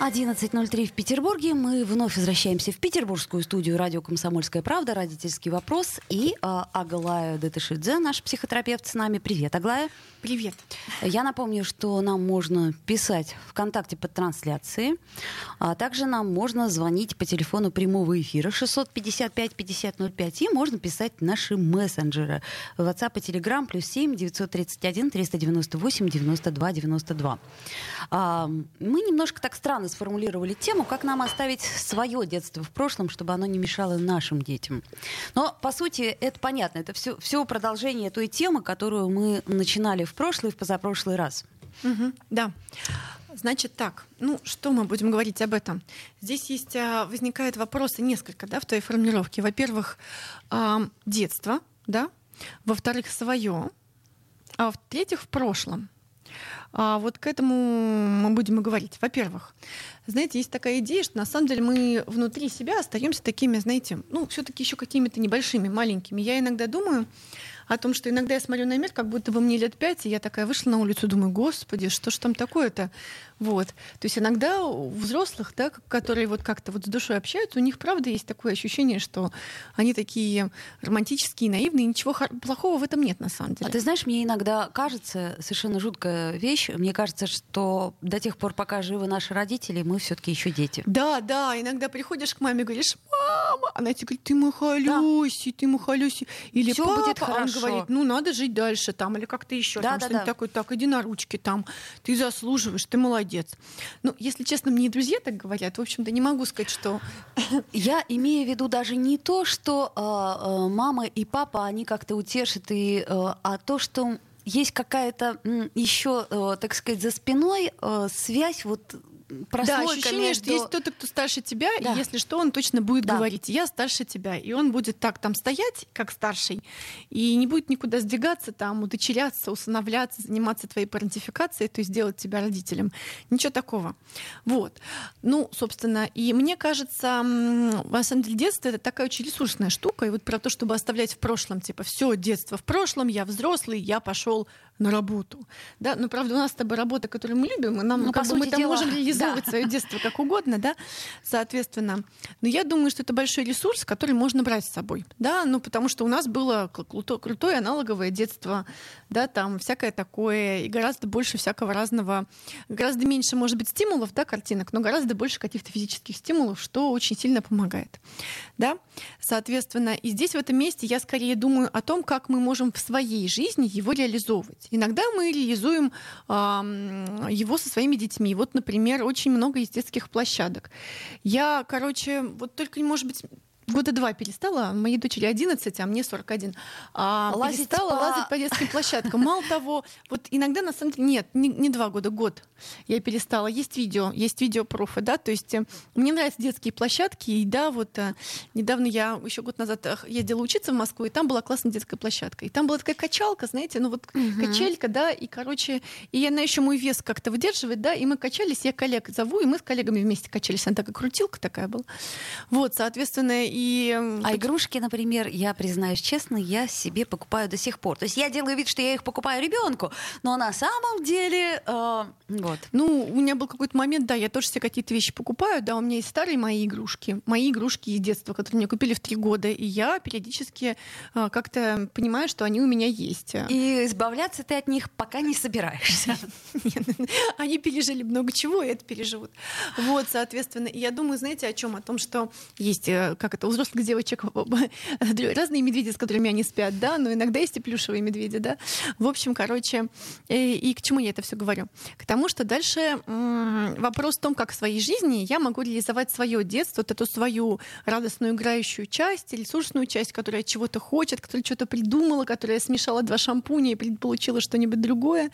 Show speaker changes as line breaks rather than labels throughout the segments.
11.03 в Петербурге. Мы вновь возвращаемся в петербургскую студию радио «Комсомольская правда», «Родительский вопрос». И э, Аглая Датышидзе, наш психотерапевт, с нами. Привет, Аглая.
Привет.
Я напомню, что нам можно писать ВКонтакте под трансляцией, а также нам можно звонить по телефону прямого эфира 655-5005, и можно писать наши мессенджеры. WhatsApp и Telegram плюс 7 931 398 92 92. А, мы немножко так странно сформулировали тему, как нам оставить свое детство в прошлом, чтобы оно не мешало нашим детям. Но, по сути, это понятно. Это все, все продолжение той темы, которую мы начинали в прошлый и в позапрошлый раз.
Угу, да. Значит так, ну что мы будем говорить об этом? Здесь есть а, возникают вопросы несколько, да, в твоей формулировке. Во-первых, а, детство, да. Во-вторых, свое. А в-третьих, в прошлом. А вот к этому мы будем и говорить. Во-первых, знаете, есть такая идея, что на самом деле мы внутри себя остаемся такими, знаете, ну, все-таки еще какими-то небольшими, маленькими. Я иногда думаю, о том, что иногда я смотрю на мир, как будто бы мне лет пять, и я такая вышла на улицу, думаю, господи, что ж там такое-то? Вот. То есть иногда у взрослых, да, которые вот как-то вот с душой общаются, у них, правда, есть такое ощущение, что они такие романтические, наивные, ничего плохого в этом нет на самом деле.
А ты знаешь, мне иногда кажется, совершенно жуткая вещь, мне кажется, что до тех пор, пока живы наши родители, мы все таки еще дети.
Да, да, иногда приходишь к маме и говоришь, мама, она тебе говорит, ты махалюси, да. ты махалюси. Или Всё папа, будет хорошо. он говорит, ну надо жить дальше там, или как-то еще да, там да, что-нибудь да. такое, так, иди на ручки там, ты заслуживаешь, ты молодец молодец. Ну, если честно, мне друзья так говорят. В общем-то, не могу сказать, что...
Я имею в виду даже не то, что э, э, мама и папа, они как-то утешат, и, э, а то, что есть какая-то еще, э, так сказать, за спиной э, связь вот прослойка
да, ощущение,
между...
что есть кто-то, кто старше тебя, да. и если что, он точно будет да. говорить, я старше тебя. И он будет так там стоять, как старший, и не будет никуда сдвигаться, там, удочеряться, усыновляться, заниматься твоей парентификацией, то есть делать тебя родителем. Ничего такого. Вот. Ну, собственно, и мне кажется, на самом деле, детство — это такая очень ресурсная штука, и вот про то, чтобы оставлять в прошлом, типа, все детство в прошлом, я взрослый, я пошел на работу. Да, но правда у нас с тобой работа, которую мы любим, и нам, ну, как бы, мы там дела, можем реализовывать да. свое детство как угодно, да, соответственно. Но я думаю, что это большой ресурс, который можно брать с собой, да, ну потому что у нас было крутое аналоговое детство, да, там всякое такое, и гораздо больше всякого разного, гораздо меньше, может быть, стимулов, да, картинок, но гораздо больше каких-то физических стимулов, что очень сильно помогает, да, соответственно. И здесь в этом месте я скорее думаю о том, как мы можем в своей жизни его реализовывать. Иногда мы реализуем э, его со своими детьми. Вот, например, очень много есть детских площадок. Я, короче, вот только, может быть, года два перестала, моей дочери 11, а мне 41. А, лазить перестала по... лазить по детским площадкам. Мало того, вот иногда на самом деле нет, не, не два года, год я перестала. Есть видео, есть видео профы, да, то есть э, мне нравятся детские площадки, и да, вот э, недавно я еще год назад э, ездила учиться в Москву, и там была классная детская площадка, и там была такая качалка, знаете, ну вот угу. качелька, да, и короче, и она еще мой вес как-то выдерживает, да, и мы качались, я коллег зову, и мы с коллегами вместе качались, она такая крутилка такая была, вот, соответственно, и и...
А игрушки, например, я признаюсь честно, я себе покупаю до сих пор. То есть я делаю вид, что я их покупаю ребенку, но на самом деле... Э, вот.
Ну, у меня был какой-то момент, да, я тоже себе какие-то вещи покупаю, да, у меня есть старые мои игрушки, мои игрушки из детства, которые мне купили в три года, и я периодически э, как-то понимаю, что они у меня есть.
И избавляться ты от них пока не собираешься.
Они пережили много чего, и это переживут. Вот, соответственно, я думаю, знаете, о чем? О том, что есть, э, как это, взрослых девочек разные медведи, с которыми они спят, да, но иногда есть и плюшевые медведи, да. В общем, короче, и, э, и к чему я это все говорю? К тому, что дальше вопрос в том, как в своей жизни я могу реализовать свое детство, вот эту свою радостную играющую часть, ресурсную часть, которая чего-то хочет, которая что-то придумала, которая смешала два шампуня и получила что-нибудь другое,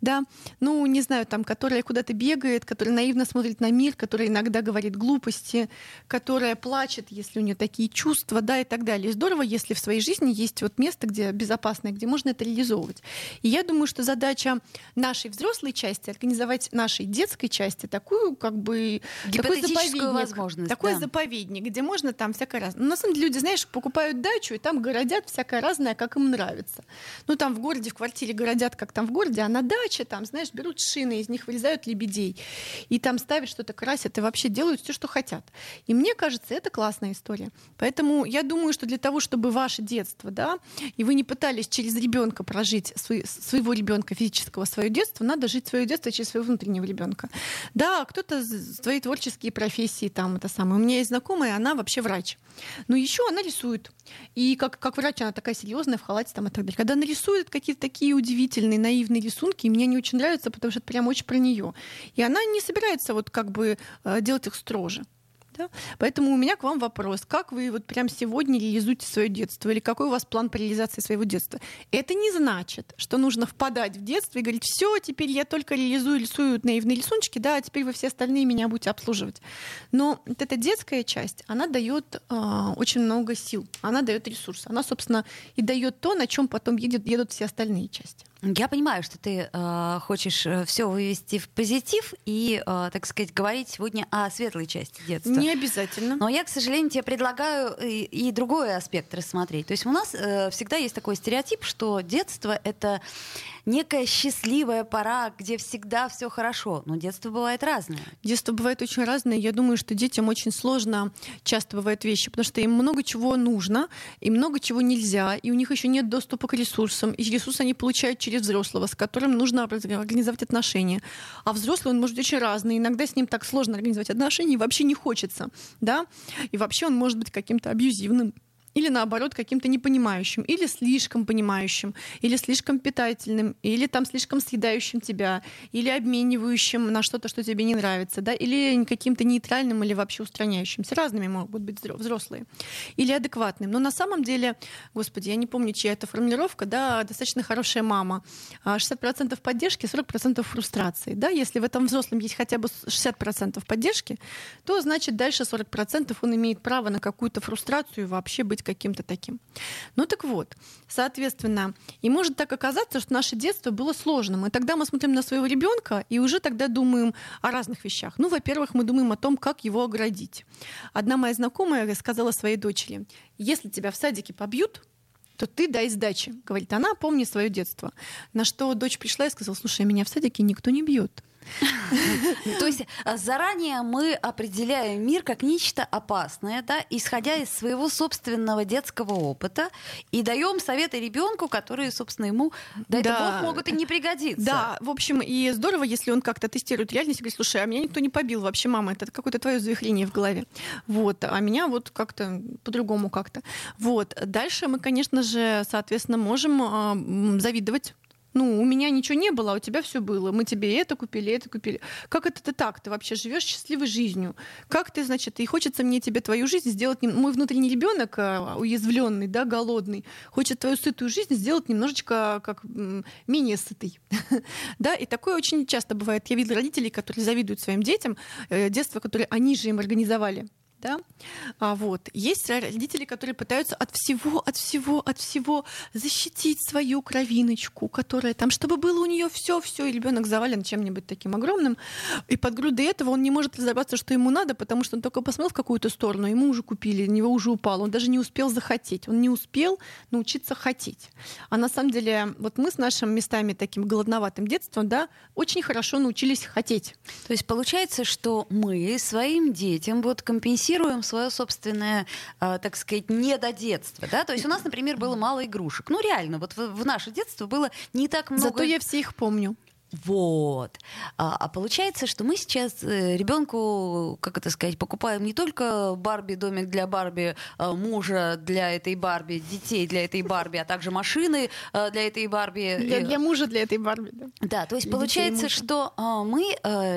да, ну, не знаю, там, которая куда-то бегает, которая наивно смотрит на мир, которая иногда говорит глупости, которая плачет, если у нее такие чувства, да, и так далее. И здорово, если в своей жизни есть вот место, где безопасное, где можно это реализовывать. И я думаю, что задача нашей взрослой части организовать нашей детской части такую, как бы, такой заповедник, возможность, такой да. заповедник, где можно там всякое разное. Но на самом деле люди, знаешь, покупают дачу и там городят всякое разное, как им нравится. Ну там в городе, в квартире городят, как там в городе, а на даче там, знаешь, берут шины, из них вырезают лебедей и там ставят что-то, красят и вообще делают все, что хотят. И мне кажется, это классная история. Поэтому я думаю, что для того, чтобы ваше детство, да, и вы не пытались через ребенка прожить свой, своего ребенка физического свое детство, надо жить свое детство через своего внутреннего ребенка. Да, кто-то свои творческие профессии там это самое. У меня есть знакомая, она вообще врач. Но еще она рисует. И как, как врач она такая серьезная в халате там и так далее. Когда она рисует какие-то такие удивительные, наивные рисунки, мне не очень нравится, потому что это прям очень про нее. И она не собирается вот как бы э, делать их строже. Да? Поэтому у меня к вам вопрос. Как вы вот прямо сегодня реализуете свое детство? Или какой у вас план по реализации своего детства? Это не значит, что нужно впадать в детство и говорить, все, теперь я только реализую, рисую наивные рисуночки, да, а теперь вы все остальные меня будете обслуживать. Но вот эта детская часть, она дает э, очень много сил, она дает ресурсы. Она, собственно, и дает то, на чем потом едет, едут все остальные части.
Я понимаю, что ты э, хочешь э, все вывести в позитив и, э, так сказать, говорить сегодня о светлой части детства.
Не обязательно.
Но я, к сожалению, тебе предлагаю и, и другой аспект рассмотреть. То есть у нас э, всегда есть такой стереотип, что детство это некая счастливая пора, где всегда все хорошо. Но детство бывает разное.
Детство бывает очень разное. Я думаю, что детям очень сложно часто бывают вещи, потому что им много чего нужно, и много чего нельзя, и у них еще нет доступа к ресурсам. И ресурсы они получают через взрослого, с которым нужно организовать отношения. А взрослый, он может быть очень разный. Иногда с ним так сложно организовать отношения, и вообще не хочется. Да? И вообще он может быть каким-то абьюзивным или наоборот каким-то непонимающим, или слишком понимающим, или слишком питательным, или там слишком съедающим тебя, или обменивающим на что-то, что тебе не нравится, да, или каким-то нейтральным или вообще устраняющимся. Разными могут быть взрослые. Или адекватным. Но на самом деле, господи, я не помню, чья это формулировка, да, достаточно хорошая мама. 60% а поддержки, 40% фрустрации. Да? Если в этом взрослом есть хотя бы 60% поддержки, то значит дальше 40% он имеет право на какую-то фрустрацию и вообще быть каким-то таким. Ну так вот, соответственно, и может так оказаться, что наше детство было сложным. И тогда мы смотрим на своего ребенка и уже тогда думаем о разных вещах. Ну, во-первых, мы думаем о том, как его оградить. Одна моя знакомая сказала своей дочери, если тебя в садике побьют, то ты дай сдачи. Говорит, она помни свое детство. На что дочь пришла и сказала, слушай, меня в садике никто не бьет.
То есть а, заранее мы определяем мир как нечто опасное, да, исходя из своего собственного детского опыта, и даем советы ребенку, которые, собственно, ему, дай да. бог, могут и не пригодиться.
Да, в общем, и здорово, если он как-то тестирует реальность и говорит, слушай, а меня никто не побил вообще, мама, это какое-то твое завихрение в голове. Вот, а меня вот как-то по-другому как-то. Вот. Дальше мы, конечно же, соответственно, можем э, завидовать ну, у меня ничего не было, а у тебя все было. Мы тебе это купили, это купили. Как это ты так? Ты вообще живешь счастливой жизнью? Как ты, значит, и хочется мне тебе твою жизнь сделать... Мой внутренний ребенок а, уязвленный, да, голодный, хочет твою сытую жизнь сделать немножечко как менее сытый. да, и такое очень часто бывает. Я видела родителей, которые завидуют своим детям, э, детство, которое они же им организовали да, а вот есть родители, которые пытаются от всего, от всего, от всего защитить свою кровиночку, которая там, чтобы было у нее все, все, и ребенок завален чем-нибудь таким огромным, и под грудой этого он не может разобраться, что ему надо, потому что он только посмотрел в какую-то сторону, ему уже купили, на него уже упал, он даже не успел захотеть, он не успел научиться хотеть. А на самом деле, вот мы с нашими местами таким голодноватым детством, да, очень хорошо научились хотеть.
То есть получается, что мы своим детям вот компенсируем компенсируем свое собственное, э, так сказать, недодетство. Да? То есть у нас, например, было мало игрушек. Ну, реально, вот в, в наше детство было не так много...
Зато я все их помню.
Вот. А, а получается, что мы сейчас э, ребенку, как это сказать, покупаем не только Барби, домик для Барби, а, мужа для этой Барби, детей для этой Барби, а также машины а, для этой Барби.
Для, для мужа для этой Барби, да.
Да, то есть получается, что мы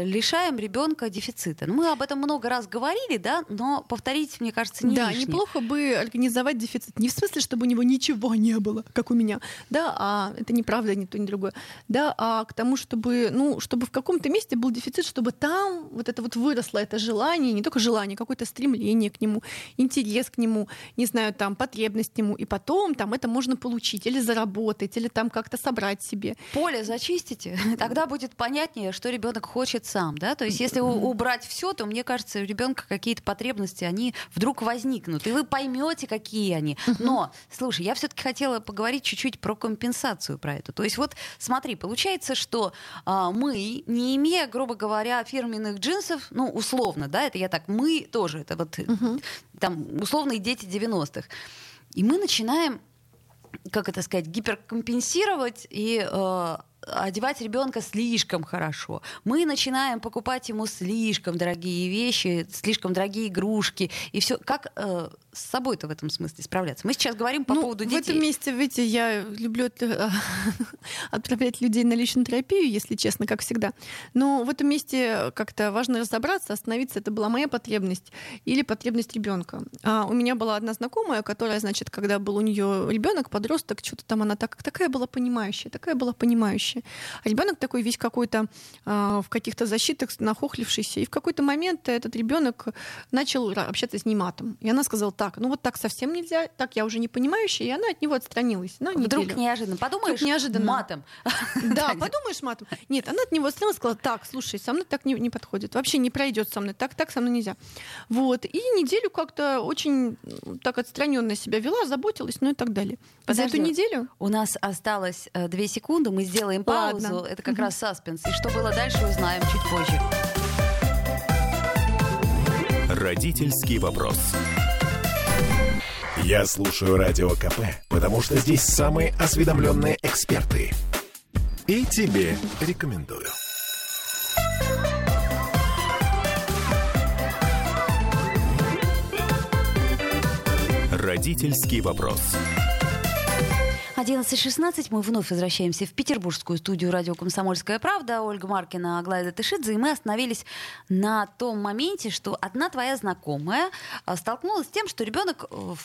лишаем ребенка дефицита. Ну, мы об этом много раз говорили, да, но повторить, мне кажется, не
Да,
лишнее.
неплохо бы организовать дефицит. Не в смысле, чтобы у него ничего не было, как у меня, да, а это неправда, ни то, ни другое, да, а к тому, чтобы, ну, чтобы в каком-то месте был дефицит, чтобы там вот это вот выросло, это желание, не только желание, какое-то стремление к нему, интерес к нему, не знаю, там, потребность к нему, и потом там это можно получить или заработать, или там как-то собрать себе.
Поле зачистите, тогда будет понятнее, что ребенок хочет сам, да, то есть если убрать все, то мне кажется, у ребенка какие-то потребности, они вдруг возникнут, и вы поймете, какие они. Но, слушай, я все-таки хотела поговорить чуть-чуть про компенсацию про это. То есть вот смотри, получается, что а, мы, не имея, грубо говоря, фирменных джинсов, ну, условно, да, это я так, мы тоже, это вот угу. там условные дети 90-х, и мы начинаем как это сказать, гиперкомпенсировать и э, одевать ребенка слишком хорошо. Мы начинаем покупать ему слишком дорогие вещи, слишком дорогие игрушки и все. Как э, с собой-то в этом смысле справляться? Мы сейчас говорим по
ну,
поводу детей.
В этом месте, видите, я люблю отправлять людей на личную терапию, если честно, как всегда. Но в этом месте как-то важно разобраться, остановиться. Это была моя потребность или потребность ребенка. А у меня была одна знакомая, которая, значит, когда был у нее ребенок, подросток, что-то там она так, такая была понимающая, такая была понимающая. А ребенок такой весь какой-то а, в каких-то защитах нахохлившийся. И в какой-то момент этот ребенок начал общаться с ней матом. И она сказала, так, ну вот так совсем нельзя, так я уже не понимающая, и она от него отстранилась. На
Вдруг неделю. неожиданно. Подумаешь, Вдруг неожиданно. матом.
Да, подумаешь матом. Нет, она от него отстранилась, сказала, так, слушай, со мной так не, не подходит, вообще не пройдет со мной, так, так со мной нельзя. Вот. И неделю как-то очень так отстраненно себя вела, заботилась, ну и так далее.
Подожди, За эту неделю? У нас осталось э, две секунды, мы сделаем паузу. Ладно. Это как раз саспенс. И что было дальше, узнаем чуть позже.
Родительский вопрос. Я слушаю Радио КП, потому что здесь самые осведомленные эксперты. И тебе рекомендую. Родительский вопрос.
11.16 мы вновь возвращаемся в петербургскую студию радио «Комсомольская правда». Ольга Маркина, Аглайда Тышидзе. И мы остановились на том моменте, что одна твоя знакомая а, столкнулась с тем, что ребенок в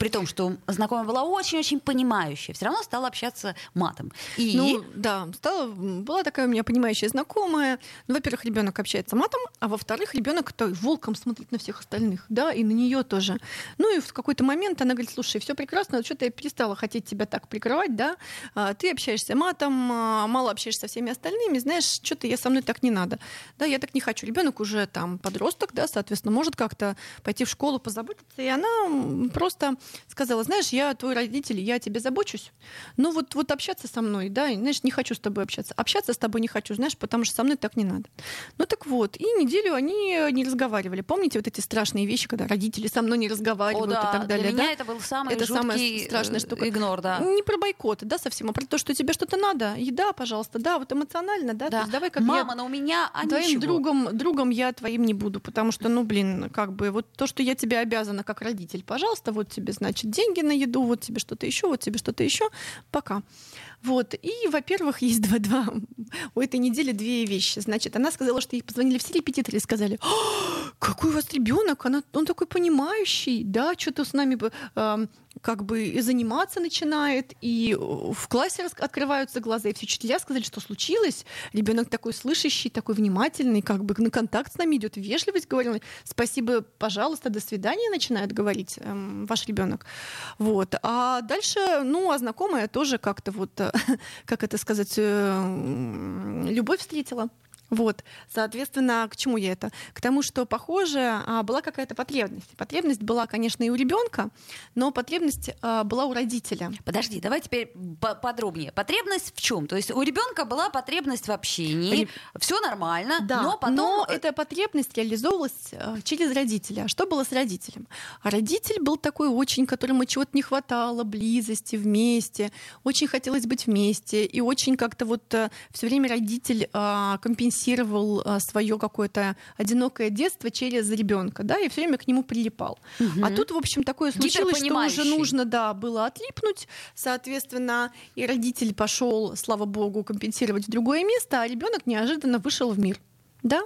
при том, что знакомая была очень-очень понимающая, все равно стала общаться матом.
И... Ну, да, стала, была такая у меня понимающая знакомая. Ну, во-первых, ребенок общается матом, а во-вторых, ребенок то волком смотрит на всех остальных, да, и на нее тоже. Ну и в какой-то момент она говорит, слушай, все прекрасно, что-то я перестала хотеть тебя так прикрывать, да, а, ты общаешься матом, а, мало общаешься со всеми остальными, знаешь, что-то я со мной так не надо, да, я так не хочу. Ребенок уже там подросток, да, соответственно, может как-то пойти в школу, позаботиться, и она просто сказала, знаешь, я твой родитель, я о тебе забочусь, но вот, вот общаться со мной, да, знаешь, не хочу с тобой общаться. Общаться с тобой не хочу, знаешь, потому что со мной так не надо. Ну так вот, и неделю они не разговаривали. Помните вот эти страшные вещи, когда родители со мной не разговаривают
О,
да. и так далее?
Для
да?
меня это был самый это самая страшная штука. Игнор, да.
Не про бойкот, да, совсем, а про то, что тебе что-то надо. Еда, пожалуйста, да, вот эмоционально, да. да. То есть давай как
Мама,
я...
но у меня, а
Твоим ничего. другом, другом я твоим не буду, потому что, ну, блин, как бы вот то, что я тебе обязана как родитель, пожалуйста, вот тебе, значит, деньги на еду, вот тебе что-то еще, вот тебе что-то еще, пока. Вот. И, во-первых, есть два-два. У этой недели две вещи. Значит, она сказала, что ей позвонили все репетиторы и сказали, какой у вас ребенок, она, он такой понимающий, да, что-то с нами э, как бы и заниматься начинает, и в классе открываются глаза, и все учителя сказали, что случилось. Ребенок такой слышащий, такой внимательный, как бы на контакт с нами идет, вежливость говорил. Спасибо, пожалуйста, до свидания, начинает говорить эм, ваш ребенок. Вот. А дальше, ну, а знакомая тоже как-то вот, как это сказать, э, любовь встретила. Вот, соответственно, к чему я это? К тому, что, похоже, а, была какая-то потребность. Потребность была, конечно, и у ребенка, но потребность а, была у родителя.
Подожди, давай теперь подробнее. Потребность в чем? То есть у ребенка была потребность в общении, все нормально,
да,
но потом...
Но эта потребность реализовывалась через родителя. Что было с родителем? А родитель был такой очень, которому чего-то не хватало, близости, вместе, очень хотелось быть вместе, и очень как-то вот э, все время родитель компенсировал компенсировал а, свое какое-то одинокое детство через ребенка, да, и все время к нему прилипал. Угу. А тут, в общем, такое случилось, что уже нужно, да, было отлипнуть, соответственно, и родитель пошел, слава богу, компенсировать в другое место, а ребенок неожиданно вышел в мир. Да?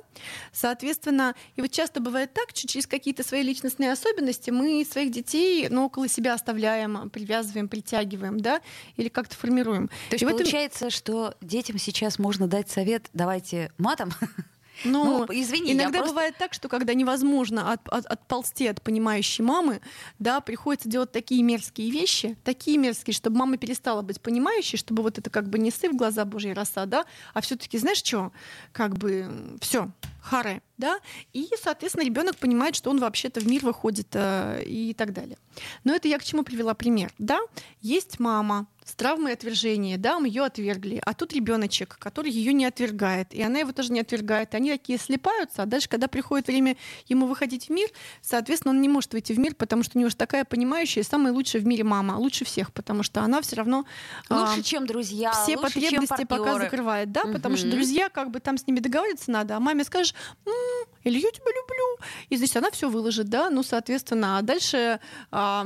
Соответственно, и вот часто бывает так, что через какие-то свои личностные особенности мы своих детей ну, около себя оставляем, привязываем, притягиваем, да, или как-то формируем.
То есть и получается, этом... что детям сейчас можно дать совет, давайте матом,
ну, ну извини, иногда просто... бывает так, что когда невозможно от, от, отползти от понимающей мамы, да, приходится делать такие мерзкие вещи, такие мерзкие, чтобы мама перестала быть понимающей, чтобы вот это как бы не сыв глаза Божьей роса, да, а все-таки знаешь что, как бы все, харе, да, и, соответственно, ребенок понимает, что он вообще-то в мир выходит э, и так далее. Но это я к чему привела пример, да, есть мама, с травмой отвержения, да, мы ее отвергли, а тут ребеночек, который ее не отвергает, и она его тоже не отвергает, они такие слепаются, а дальше, когда приходит время ему выходить в мир, соответственно, он не может выйти в мир, потому что у него же такая понимающая, самая лучшая в мире мама, лучше всех, потому что она все равно
лучше, а, чем друзья,
все
лучше,
потребности
чем
пока закрывает, да, угу. потому что друзья, как бы там с ними договариваться надо, а маме скажешь, м-м, или я тебя люблю, и значит она все выложит, да, ну соответственно, а дальше а,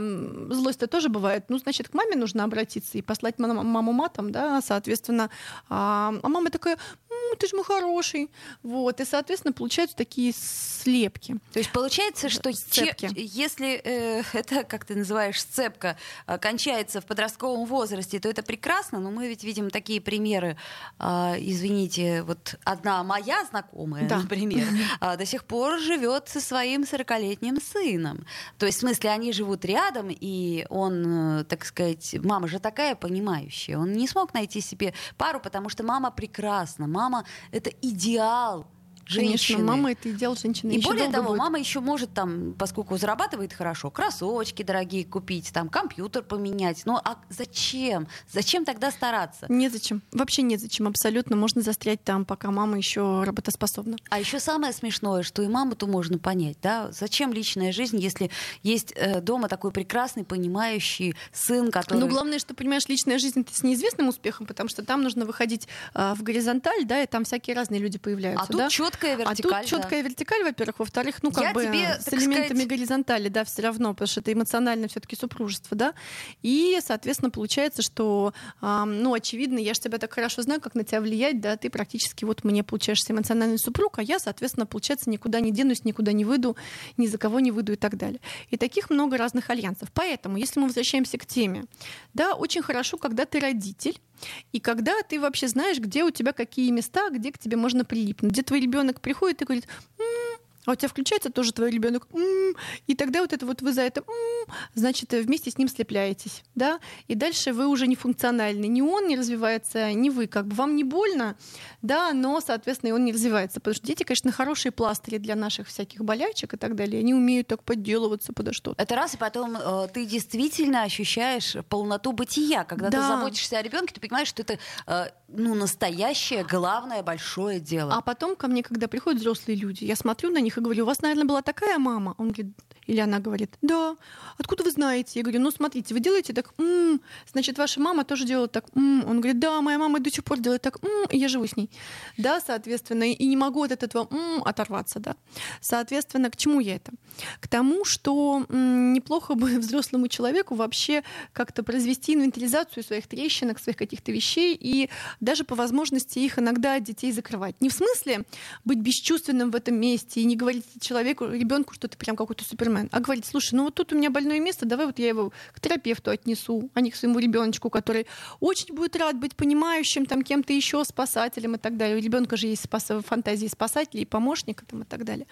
злость-то тоже бывает, ну значит к маме нужно обратиться и послать маму матом, да, соответственно, а, а мама такая, ты же мой хороший, вот, и, соответственно, получаются такие слепки.
То есть получается, что сцепки. если э, это, как ты называешь, сцепка э, кончается в подростковом возрасте, то это прекрасно, но мы ведь видим такие примеры, э, извините, вот одна моя знакомая, да. например, э, до сих пор живет со своим 40-летним сыном. То есть, в смысле, они живут рядом, и он, э, так сказать, мама же такая понимающая, он не смог найти себе пару, потому что мама прекрасна, мама — это идеал женщины.
Конечно, мама это идеал женщины.
И более того, будет. мама еще может там, поскольку зарабатывает хорошо, кроссовочки дорогие купить, там компьютер поменять. Ну а зачем? Зачем тогда стараться?
Незачем. Вообще незачем. Абсолютно можно застрять там, пока мама еще работоспособна.
А еще самое смешное, что и маму-то можно понять, да? Зачем личная жизнь, если есть э, дома такой прекрасный, понимающий сын, который...
Ну главное, что понимаешь, личная жизнь это с неизвестным успехом, потому что там нужно выходить э, в горизонталь, да, и там всякие разные люди появляются. А
тут
да?
четко четкая вертикаль.
А тут четкая да. вертикаль, во-первых, во-вторых, ну как Я бы тебе, с элементами сказать... горизонтали, да, все равно, потому что это эмоционально все-таки супружество, да. И, соответственно, получается, что, э, ну, очевидно, я же тебя так хорошо знаю, как на тебя влиять, да, ты практически вот мне получаешься эмоциональный супруг, а я, соответственно, получается, никуда не денусь, никуда не выйду, ни за кого не выйду и так далее. И таких много разных альянсов. Поэтому, если мы возвращаемся к теме, да, очень хорошо, когда ты родитель, и когда ты вообще знаешь, где у тебя какие места, где к тебе можно прилипнуть, где твой ребенок приходит и говорит, м-м, а у тебя включается тоже твой ребенок, и тогда вот это вот вы за это, значит, вместе с ним слепляетесь, да, и дальше вы уже не функциональны, ни он не развивается, ни вы, как бы вам не больно, да, но, соответственно, и он не развивается, потому что дети, конечно, хорошие пластыри для наших всяких болячек и так далее, они умеют так подделываться подо что-то.
Это раз, и потом э, ты действительно ощущаешь полноту бытия, когда да. ты заботишься о ребенке, ты понимаешь, что это э, ну настоящее, главное, большое дело.
А потом ко мне, когда приходят взрослые люди, я смотрю на них и говорю, у вас, наверное, была такая мама. Он говорит, или она говорит, да, откуда вы знаете? Я говорю, ну смотрите, вы делаете так, м-м, значит, ваша мама тоже делала так, м-м. он говорит, да, моя мама до сих пор делает так, м-м, и я живу с ней. Да, соответственно, и не могу от этого м-м, оторваться, да. Соответственно, к чему я это? К тому, что м- неплохо бы взрослому человеку вообще как-то произвести инвентаризацию своих трещинок, своих каких-то вещей и даже по возможности их иногда от детей закрывать. Не в смысле быть бесчувственным в этом месте и не говорить человеку, ребенку, что ты прям какой-то супермен, Супермен, а говорить, слушай, ну вот тут у меня больное место, давай вот я его к терапевту отнесу, а не к своему ребеночку, который очень будет рад быть понимающим, там кем-то еще, спасателем и так далее. У ребенка же есть спас... фантазии спасателей, помощника там, и так далее.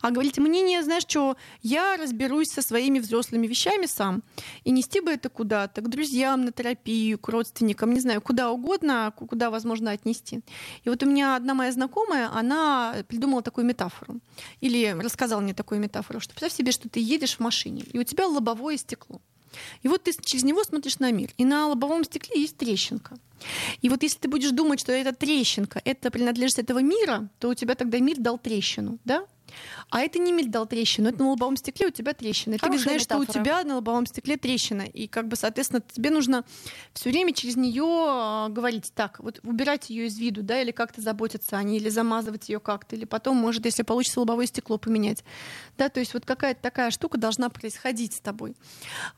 А говорить, мне не, знаешь что, я разберусь со своими взрослыми вещами сам, и нести бы это куда-то, к друзьям, на терапию, к родственникам, не знаю, куда угодно, куда возможно отнести. И вот у меня одна моя знакомая, она придумала такую метафору, или рассказала мне такую метафору, что представь себе, что ты едешь в машине, и у тебя лобовое стекло. И вот ты через него смотришь на мир, и на лобовом стекле есть трещинка. И вот если ты будешь думать, что эта трещинка, это принадлежит этого мира, то у тебя тогда мир дал трещину, да? А это не мель дал трещину, это на лобовом стекле у тебя трещина. И ты знаешь, метафора. что у тебя на лобовом стекле трещина. И как бы, соответственно, тебе нужно все время через нее а, говорить так, вот убирать ее из виду, да, или как-то заботиться о ней, или замазывать ее как-то, или потом, может, если получится лобовое стекло поменять. Да, то есть вот какая-то такая штука должна происходить с тобой.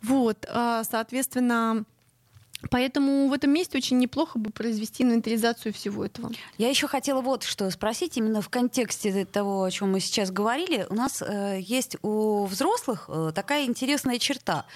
Вот, а, соответственно, Поэтому в этом месте очень неплохо бы произвести инвентаризацию всего этого.
Я еще хотела вот что спросить, именно в контексте того, о чем мы сейчас говорили. У нас э, есть у взрослых э, такая интересная черта.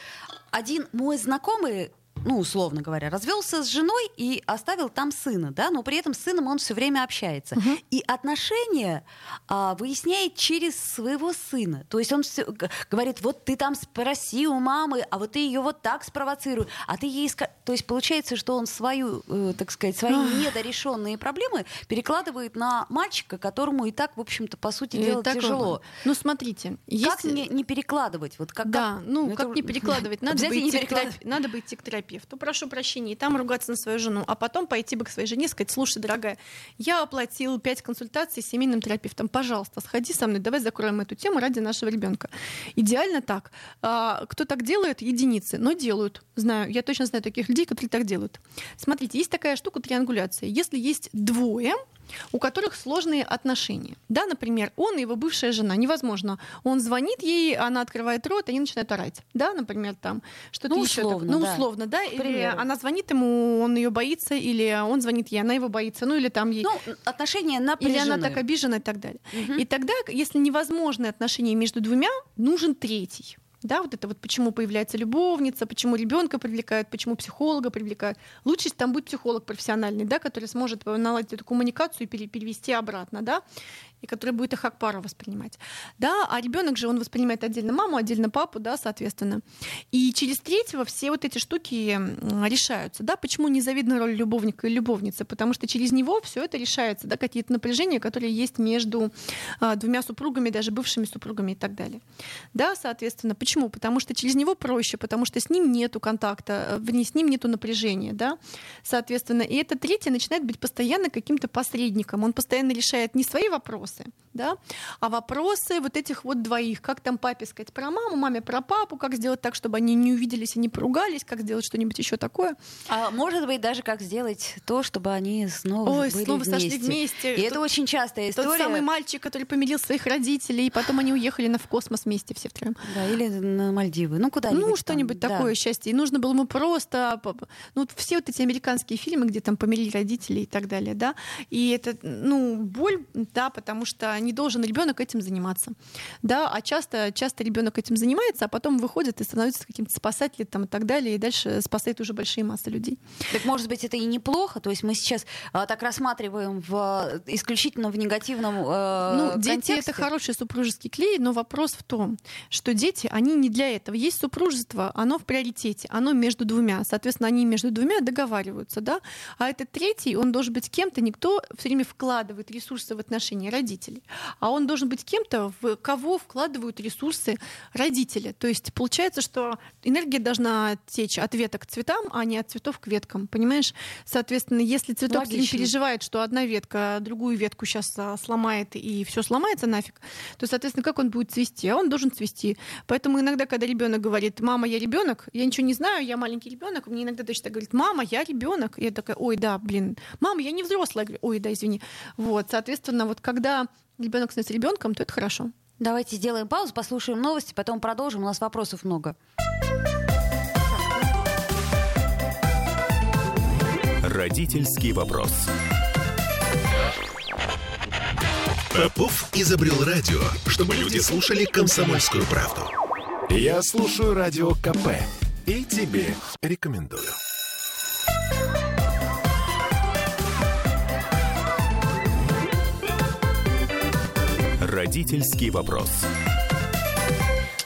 Один мой знакомый ну, условно говоря, развелся с женой и оставил там сына, да, но при этом с сыном он все время общается. Угу. И отношения а, выясняет через своего сына. То есть он все, говорит, вот ты там спроси у мамы, а вот ты ее вот так спровоцируй, а ты ей скажи. То есть получается, что он свою, э, так сказать, свои недорешенные проблемы перекладывает на мальчика, которому и так, в общем-то, по сути дела, тяжело.
Ну, смотрите.
Как не, не перекладывать? Вот как,
да, как... ну, Это... как не перекладывать? Надо бы, идти к надо бы идти к терапии терапевту, прошу прощения, и там ругаться на свою жену, а потом пойти бы к своей жене и сказать, слушай, дорогая, я оплатил пять консультаций с семейным терапевтом, пожалуйста, сходи со мной, давай закроем эту тему ради нашего ребенка. Идеально так. А, кто так делает? Единицы, но делают. Знаю, я точно знаю таких людей, которые так делают. Смотрите, есть такая штука триангуляция. Если есть двое, у которых сложные отношения. Да, например, он и его бывшая жена. Невозможно. Он звонит ей, она открывает рот, они начинают орать. Да, например, там что-то
ну,
еще.
Условно,
ну,
да.
условно, да. Или она звонит ему, он ее боится, или он звонит ей, она его боится. Ну, или там ей...
Ну, отношения напряжены.
Или она так обижена и так далее. Угу. И тогда, если невозможны отношения между двумя, нужен третий. Да, вот это вот почему появляется любовница, почему ребенка привлекают, почему психолога привлекают. Лучше, там будет психолог профессиональный, да, который сможет наладить эту коммуникацию и перевести обратно, да и который будет их как пару воспринимать. Да, а ребенок же он воспринимает отдельно маму, отдельно папу, да, соответственно. И через третьего все вот эти штуки решаются. Да, почему незавидна роль любовника и любовницы? Потому что через него все это решается, да, какие-то напряжения, которые есть между а, двумя супругами, даже бывшими супругами и так далее. Да, соответственно, почему? Потому что через него проще, потому что с ним нету контакта, э, с ним нету напряжения, да, соответственно. И это третье начинает быть постоянно каким-то посредником. Он постоянно решает не свои вопросы, вопросы, да, а вопросы вот этих вот двоих, как там папе сказать про маму, маме про папу, как сделать так, чтобы они не увиделись и не поругались, как сделать что-нибудь еще такое.
А может быть даже как сделать то, чтобы они снова Ой, были
снова
вместе.
сошли вместе.
И это очень частая история.
Тот самый мальчик, который помирил своих родителей, и потом они уехали на в космос вместе все втроем.
Да, или на Мальдивы, ну куда-нибудь.
Ну что-нибудь
там.
такое
да.
счастье. И нужно было ему просто, ну все вот эти американские фильмы, где там помирили родители и так далее, да, и это, ну боль, да, потому что не должен ребенок этим заниматься. Да, а часто, часто ребенок этим занимается, а потом выходит и становится каким-то спасателем там, и так далее, и дальше спасает уже большие массы людей.
Так может быть это и неплохо? То есть мы сейчас а, так рассматриваем в, исключительно в негативном э,
Ну,
контексте.
дети — это хороший супружеский клей, но вопрос в том, что дети, они не для этого. Есть супружество, оно в приоритете, оно между двумя. Соответственно, они между двумя договариваются, да? А этот третий, он должен быть кем-то, никто все время вкладывает ресурсы в отношения родителей а он должен быть кем-то, в кого вкладывают ресурсы родители. То есть получается, что энергия должна течь от веток к цветам, а не от цветов к веткам. Понимаешь? Соответственно, если цветок переживает, что одна ветка другую ветку сейчас а, сломает и все сломается нафиг, то, соответственно, как он будет цвести? А он должен цвести. Поэтому иногда, когда ребенок говорит, мама, я ребенок, я ничего не знаю, я маленький ребенок, мне иногда дочь так говорит, мама, я ребенок. И я такая, ой, да, блин, мама, я не взрослая. Я говорю, ой, да, извини. Вот, соответственно, вот когда ребенок становится ребенком, то это хорошо.
Давайте сделаем паузу, послушаем новости, потом продолжим. У нас вопросов много.
Родительский вопрос. Попов изобрел радио, чтобы люди слушали комсомольскую правду. Я слушаю радио КП и тебе рекомендую. Родительский вопрос.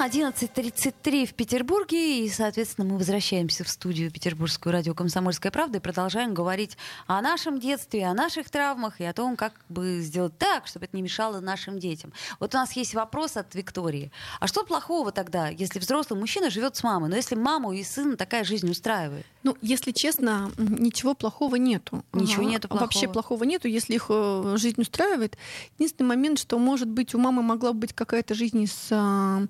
11.33 в Петербурге, и, соответственно, мы возвращаемся в студию Петербургскую радио «Комсомольская правда» и продолжаем говорить о нашем детстве, о наших травмах и о том, как бы сделать так, чтобы это не мешало нашим детям. Вот у нас есть вопрос от Виктории. А что плохого тогда, если взрослый мужчина живет с мамой, но если маму и сына такая жизнь устраивает?
Ну, если честно, ничего плохого нету.
Ничего нету плохого.
Вообще плохого нету, если их э, жизнь устраивает. Единственный момент, что, может быть, у мамы могла быть какая-то жизнь с э,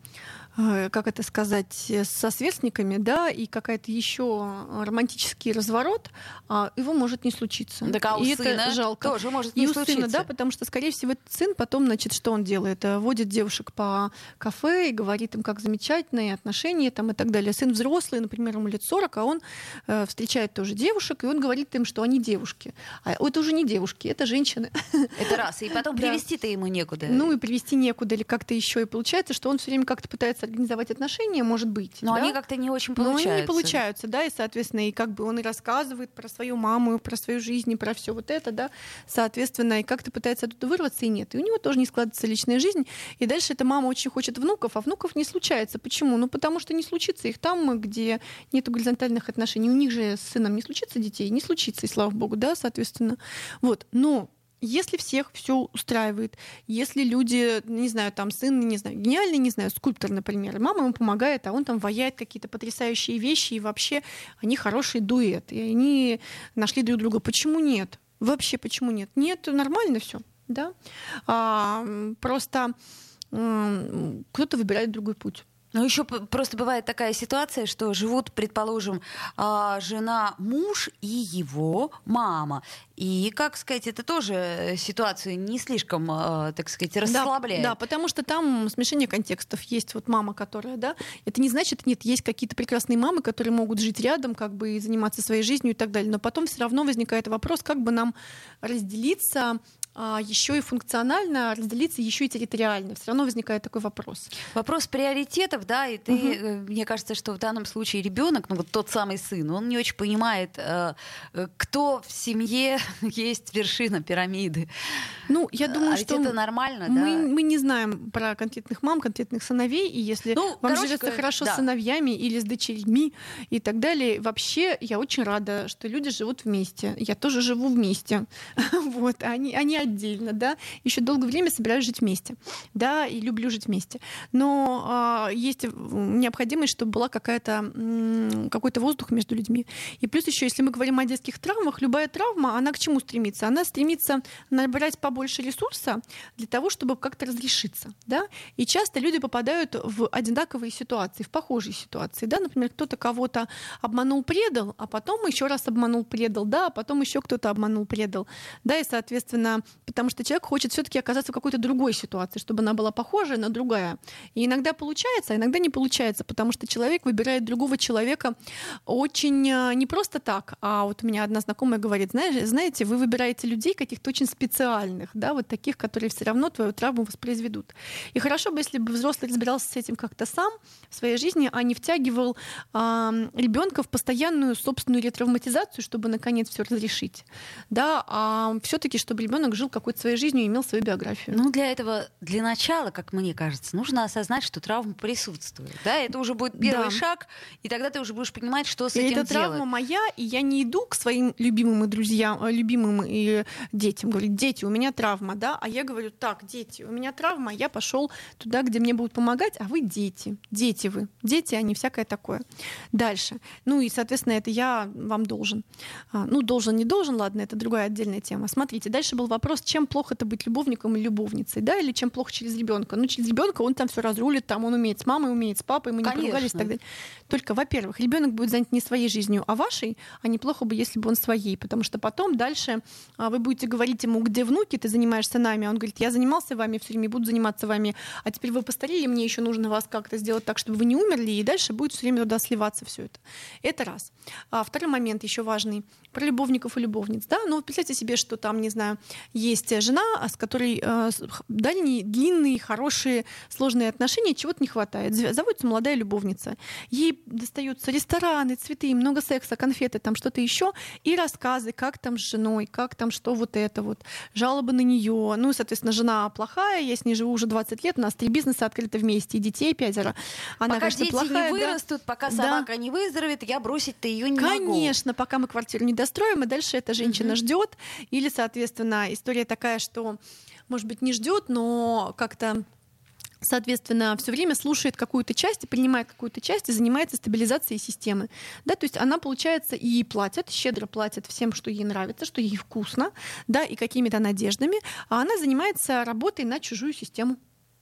как это сказать, со сверстниками, да, и какая-то еще романтический разворот, а, его может не случиться.
Так, а у
и
сына
это жалко.
тоже может не
и
случиться.
сына, да, потому что, скорее всего, этот сын потом, значит, что он делает? Э, водит девушек по кафе и говорит им, как замечательные отношения там, и так далее. Сын взрослый, например, ему лет 40, а он э, встречает тоже девушек, и он говорит им, что они девушки. А это уже не девушки, это женщины.
Это раз. И потом привести-то ему некуда.
Ну и привести некуда или как-то еще. И получается, что он все время как-то пытается организовать отношения, может быть.
Но
да?
они как-то не очень получаются.
Но они не получаются, да, и, соответственно, и как бы он и рассказывает про свою маму, про свою жизнь, и про все вот это, да, соответственно, и как-то пытается оттуда вырваться, и нет. И у него тоже не складывается личная жизнь. И дальше эта мама очень хочет внуков, а внуков не случается. Почему? Ну, потому что не случится их там, где нет горизонтальных отношений. У них же с сыном не случится детей, не случится, и слава богу, да, соответственно. Вот. Но если всех все устраивает, если люди, не знаю, там сын, не знаю, гениальный, не знаю, скульптор, например, мама ему помогает, а он там ваяет какие-то потрясающие вещи, и вообще они хороший дуэт, и они нашли друг друга. Почему нет? Вообще почему нет? Нет, нормально все, да. А, просто кто-то выбирает другой путь.
Ну, еще просто бывает такая ситуация, что живут, предположим, а, жена, муж и его мама. И, как сказать, это тоже ситуацию не слишком, а, так сказать, расслабляет.
Да, да, потому что там смешение контекстов. Есть вот мама, которая, да, это не значит, нет, есть какие-то прекрасные мамы, которые могут жить рядом, как бы и заниматься своей жизнью и так далее. Но потом все равно возникает вопрос, как бы нам разделиться а, еще и функционально разделиться, еще и территориально. Все равно возникает такой вопрос.
Вопрос приоритетов, да, и ты, угу. мне кажется, что в данном случае ребенок, ну вот тот самый сын, он не очень понимает, э, э, кто в семье есть вершина пирамиды.
Ну, я думаю,
а
что
это нормально,
мы,
да.
Мы не знаем про конкретных мам, конкретных сыновей, и если ну, вам короче, живется хорошо да. с сыновьями или с дочерьми и так далее, вообще я очень рада, что люди живут вместе. Я тоже живу вместе. вот, они, они отдельно, да, еще долгое время собираюсь жить вместе, да, и люблю жить вместе. Но э, есть необходимость, чтобы была какая-то какой-то воздух между людьми. И плюс еще, если мы говорим о детских травмах, любая травма, она к чему стремится? Она стремится набрать побольше ресурса для того, чтобы как-то разрешиться, да. И часто люди попадают в одинаковые ситуации, в похожие ситуации, да, например, кто-то кого-то обманул, предал, а потом еще раз обманул, предал, да, а потом еще кто-то обманул, предал, да, и соответственно потому что человек хочет все-таки оказаться в какой-то другой ситуации, чтобы она была похожая на другая. И иногда получается, а иногда не получается, потому что человек выбирает другого человека очень э, не просто так, а вот у меня одна знакомая говорит, знаешь, знаете, вы выбираете людей каких-то очень специальных, да, вот таких, которые все равно твою травму воспроизведут. И хорошо бы, если бы взрослый разбирался с этим как-то сам в своей жизни, а не втягивал э, ребенка в постоянную собственную ретравматизацию, чтобы наконец все разрешить, да, а все-таки, чтобы ребенок жил какой-то своей жизнью и имел свою биографию.
Ну, для этого, для начала, как мне кажется, нужно осознать, что травма присутствует. Да, это уже будет первый да. шаг, и тогда ты уже будешь понимать, что с и этим
это делать. травма моя, и я не иду к своим любимым и друзьям, э, любимым и детям. Говорю, дети, у меня травма, да, а я говорю, так, дети, у меня травма, я пошел туда, где мне будут помогать, а вы дети, дети вы, дети, они всякое такое. Дальше. Ну и, соответственно, это я вам должен. А, ну, должен, не должен, ладно, это другая отдельная тема. Смотрите, дальше был вопрос вопрос, чем плохо это быть любовником и любовницей, да, или чем плохо через ребенка. Ну, через ребенка он там все разрулит, там он умеет с мамой, умеет с папой, мы не Конечно. поругались и так далее. Только, во-первых, ребенок будет занят не своей жизнью, а вашей, а неплохо бы, если бы он своей, потому что потом дальше а, вы будете говорить ему, где внуки, ты занимаешься нами, а он говорит, я занимался вами все время, буду заниматься вами, а теперь вы постарели, мне еще нужно вас как-то сделать так, чтобы вы не умерли, и дальше будет все время туда сливаться все это. Это раз. А, второй момент еще важный про любовников и любовниц, да, ну представьте себе, что там, не знаю, есть жена, с которой э, дальние, длинные, хорошие, сложные отношения, чего-то не хватает. Заводится молодая любовница. Ей достаются рестораны, цветы, много секса, конфеты, там что-то еще, и рассказы, как там с женой, как там что вот это вот, жалобы на нее. Ну, соответственно, жена плохая, я с ней живу уже 20 лет, у нас три бизнеса открыты вместе, и детей пятеро.
Она, пока конечно, дети плохая, не вырастут, да. пока собака да. не выздоровеет, я бросить-то ее не
конечно,
могу.
Конечно, пока мы квартиру не достроим, и дальше эта женщина mm-hmm. ждет. Или, соответственно, история такая, что, может быть, не ждет, но как-то соответственно, все время слушает какую-то часть и принимает какую-то часть и занимается стабилизацией системы. Да, то есть она, получается, и ей платят, щедро платят всем, что ей нравится, что ей вкусно, да, и какими-то надеждами, а она занимается работой на чужую систему.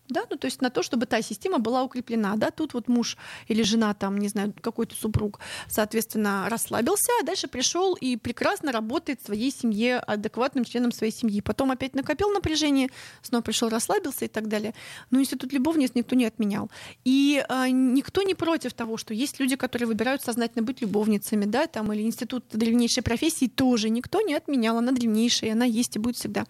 Да, ну то есть на то, чтобы та система была укреплена, да, тут вот муж или жена там, не знаю, какой-то супруг, соответственно, расслабился, а дальше пришел и прекрасно работает в своей семье, адекватным членом своей семьи. Потом опять накопил напряжение, снова пришел, расслабился и так далее. Но институт любовниц никто не отменял. И а, никто не против того, что есть люди, которые выбирают сознательно быть любовницами, да, там, или институт древнейшей профессии тоже никто не отменял, она древнейшая, она есть и будет всегда.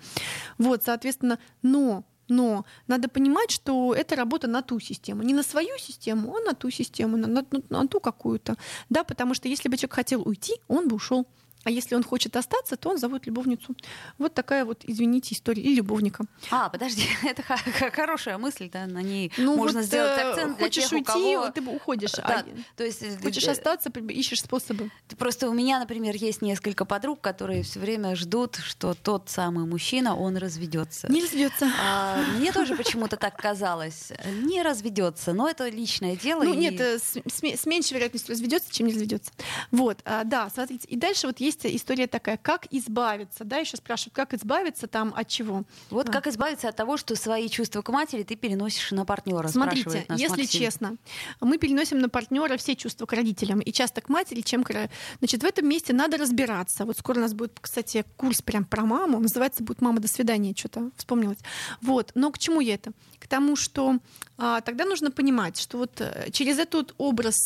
Вот, соответственно, но но надо понимать, что это работа на ту систему. Не на свою систему, а на ту систему, на, на, на ту какую-то. Да, потому что если бы человек хотел уйти, он бы ушел. А если он хочет остаться, то он зовут любовницу. Вот такая вот, извините, история. И любовника.
А, подожди, это хорошая мысль, да, на ней ну, можно вот, сделать э, акцент
Хочешь
для
тех,
уйти,
кого... ты уходишь. Да, а... то есть, э, хочешь остаться, ищешь способы.
Просто у меня, например, есть несколько подруг, которые все время ждут, что тот самый мужчина, он разведется.
Не разведется.
А, мне тоже почему-то так казалось. Не разведется, но это личное дело.
Ну и... нет, э, с, с, с меньшей вероятностью разведется, чем не разведется. Вот, а, да, смотрите. И дальше вот есть есть история такая, как избавиться, да, еще спрашивают, как избавиться там от чего?
Вот а. как избавиться от того, что свои чувства к матери ты переносишь на партнера.
Смотрите,
нас
если
Максим.
честно, мы переносим на партнера все чувства к родителям и часто к матери, чем к... Значит, в этом месте надо разбираться. Вот скоро у нас будет, кстати, курс прям про маму, называется будет «Мама, до свидания», что-то вспомнилось. Вот, но к чему я это? К тому, что а, тогда нужно понимать, что вот э, через этот образ,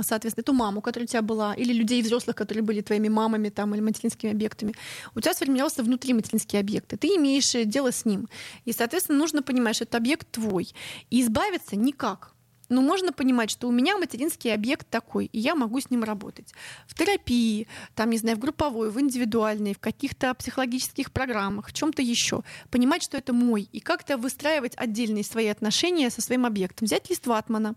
соответственно, эту маму, которая у тебя была, или людей взрослых, которые были твоими мамами там, или материнскими объектами, у тебя сформировался внутри материнский объект, и ты имеешь э, дело с ним. И, соответственно, нужно понимать, что этот объект твой. И избавиться никак. Но можно понимать, что у меня материнский объект такой, и я могу с ним работать. В терапии, там, не знаю, в групповой, в индивидуальной, в каких-то психологических программах, в чем-то еще. Понимать, что это мой, и как-то выстраивать отдельные свои отношения со своим объектом. Взять лист ватмана,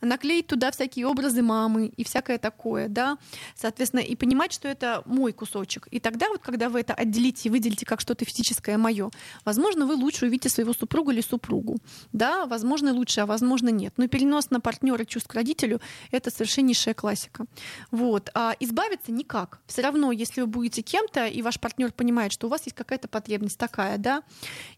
наклеить туда всякие образы мамы и всякое такое, да, соответственно, и понимать, что это мой кусочек. И тогда вот, когда вы это отделите и выделите как что-то физическое мое, возможно, вы лучше увидите своего супруга или супругу, да, возможно, лучше, а возможно, нет. Но перенос перенос на партнера чувств к родителю — это совершеннейшая классика. Вот. А избавиться никак. Все равно, если вы будете кем-то, и ваш партнер понимает, что у вас есть какая-то потребность такая, да,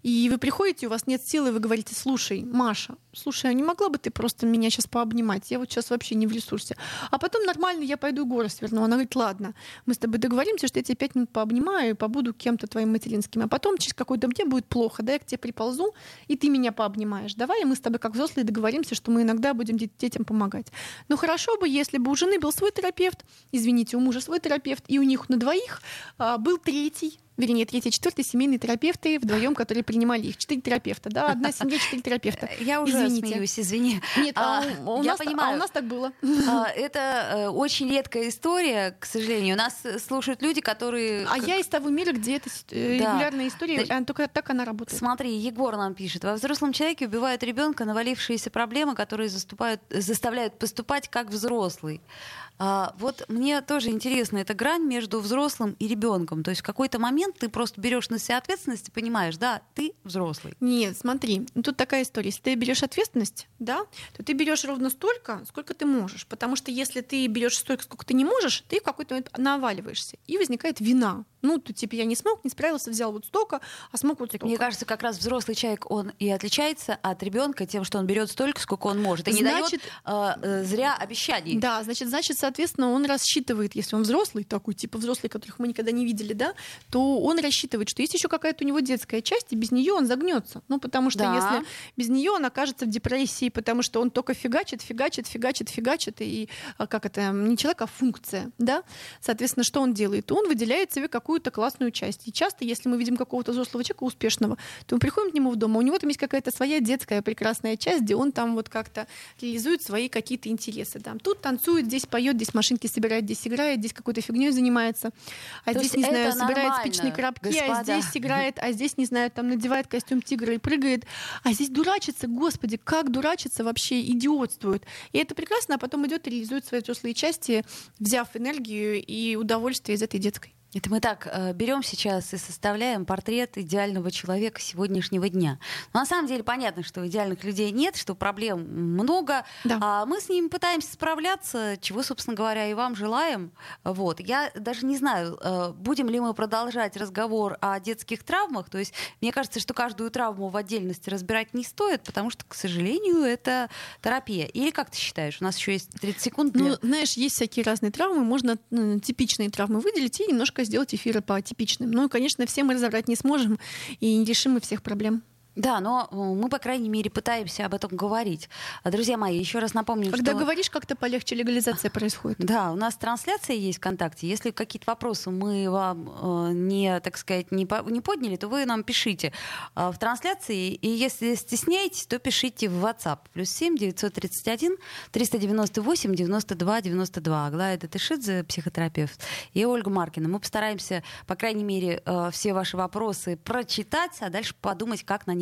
и вы приходите, у вас нет силы, вы говорите, слушай, Маша, слушай, а не могла бы ты просто меня сейчас пообнимать? Я вот сейчас вообще не в ресурсе. А потом нормально я пойду горы сверну. Она говорит, ладно, мы с тобой договоримся, что я тебе пять минут пообнимаю и побуду кем-то твоим материнским. А потом через какой-то мне будет плохо, да, я к тебе приползу, и ты меня пообнимаешь. Давай, мы с тобой как взрослые договоримся, что мы иногда когда будем детям помогать. Но хорошо бы, если бы у жены был свой терапевт, извините, у мужа свой терапевт, и у них на двоих а, был третий, вернее, третий, четвертый семейные терапевты вдвоем, которые принимали их. Четыре терапевта, да, одна семья, четыре терапевта.
Я уже Извините. смеюсь, извини.
Нет, а, а, у, я нас, понимаю. а у нас так было.
А, это э, очень редкая история, к сожалению. У нас слушают люди, которые...
А как... я из того мира, где это э, да. регулярная история, Значит, а только так она работает.
Смотри, Егор нам пишет. Во взрослом человеке убивают ребенка навалившиеся проблемы, которые заступают, заставляют поступать как взрослый. А, вот мне тоже интересно эта грань между взрослым и ребенком. То есть в какой-то момент ты просто берешь на себя ответственность и понимаешь, да, ты взрослый.
Нет, смотри, тут такая история. Если ты берешь ответственность, да, то ты берешь ровно столько, сколько ты можешь. Потому что если ты берешь столько, сколько ты не можешь, ты в какой-то момент наваливаешься. И возникает вина. Ну, ты типа я не смог, не справился, взял вот столько, а смог вот столько.
Мне кажется, как раз взрослый человек, он и отличается от ребенка тем, что он берет столько, сколько он может. И значит, не дает э, зря обещаний.
Да, значит, значит, соответственно, он рассчитывает, если он взрослый, такой типа взрослый, которых мы никогда не видели, да, то он рассчитывает, что есть еще какая-то у него детская часть, и без нее он загнется. Ну, потому что да. если без нее он окажется в депрессии, потому что он только фигачит, фигачит, фигачит, фигачит, и а, как это, не человек, а функция, да. Соответственно, что он делает? Он выделяет себе какую-то классную часть. И часто, если мы видим какого-то взрослого человека успешного, то мы приходим к нему в дом, а у него там есть какая-то своя детская прекрасная часть, где он там вот как-то реализует свои какие-то интересы. Там. Тут танцует, здесь поет, здесь машинки собирает, здесь играет, здесь какой-то фигней занимается, а То здесь, не знаю, собирает спичные коробки, господа. а здесь играет, а здесь, не знаю, там надевает костюм тигра и прыгает, а здесь дурачится, господи, как дурачится вообще, идиотствует. И это прекрасно, а потом идет и реализует свои взрослые части, взяв энергию и удовольствие из этой детской.
Это мы так э, берем сейчас и составляем портрет идеального человека сегодняшнего дня. Но на самом деле понятно, что идеальных людей нет, что проблем много. Да. А мы с ними пытаемся справляться, чего, собственно говоря, и вам желаем. Вот. Я даже не знаю, э, будем ли мы продолжать разговор о детских травмах. То есть мне кажется, что каждую травму в отдельности разбирать не стоит, потому что, к сожалению, это терапия. Или как ты считаешь? У нас еще есть 30 секунд.
Для... Ну, знаешь, есть всякие разные травмы. Можно ну, типичные травмы выделить и немножко сделать эфиры по типичным. Ну, конечно, все мы разобрать не сможем и не решим мы всех проблем.
Да, но э, мы, по крайней мере, пытаемся об этом говорить. А, друзья мои, еще раз напомню,
Когда
что...
говоришь, как-то полегче легализация происходит.
Да, у нас трансляция есть ВКонтакте. Если какие-то вопросы мы вам э, не, так сказать, не, по... не подняли, то вы нам пишите э, в трансляции. И если стесняетесь, то пишите в WhatsApp. Плюс 7 931 398 92 92. Аглая Датышидзе, психотерапевт, и Ольга Маркина. Мы постараемся, по крайней мере, все ваши вопросы прочитать, а дальше подумать, как на них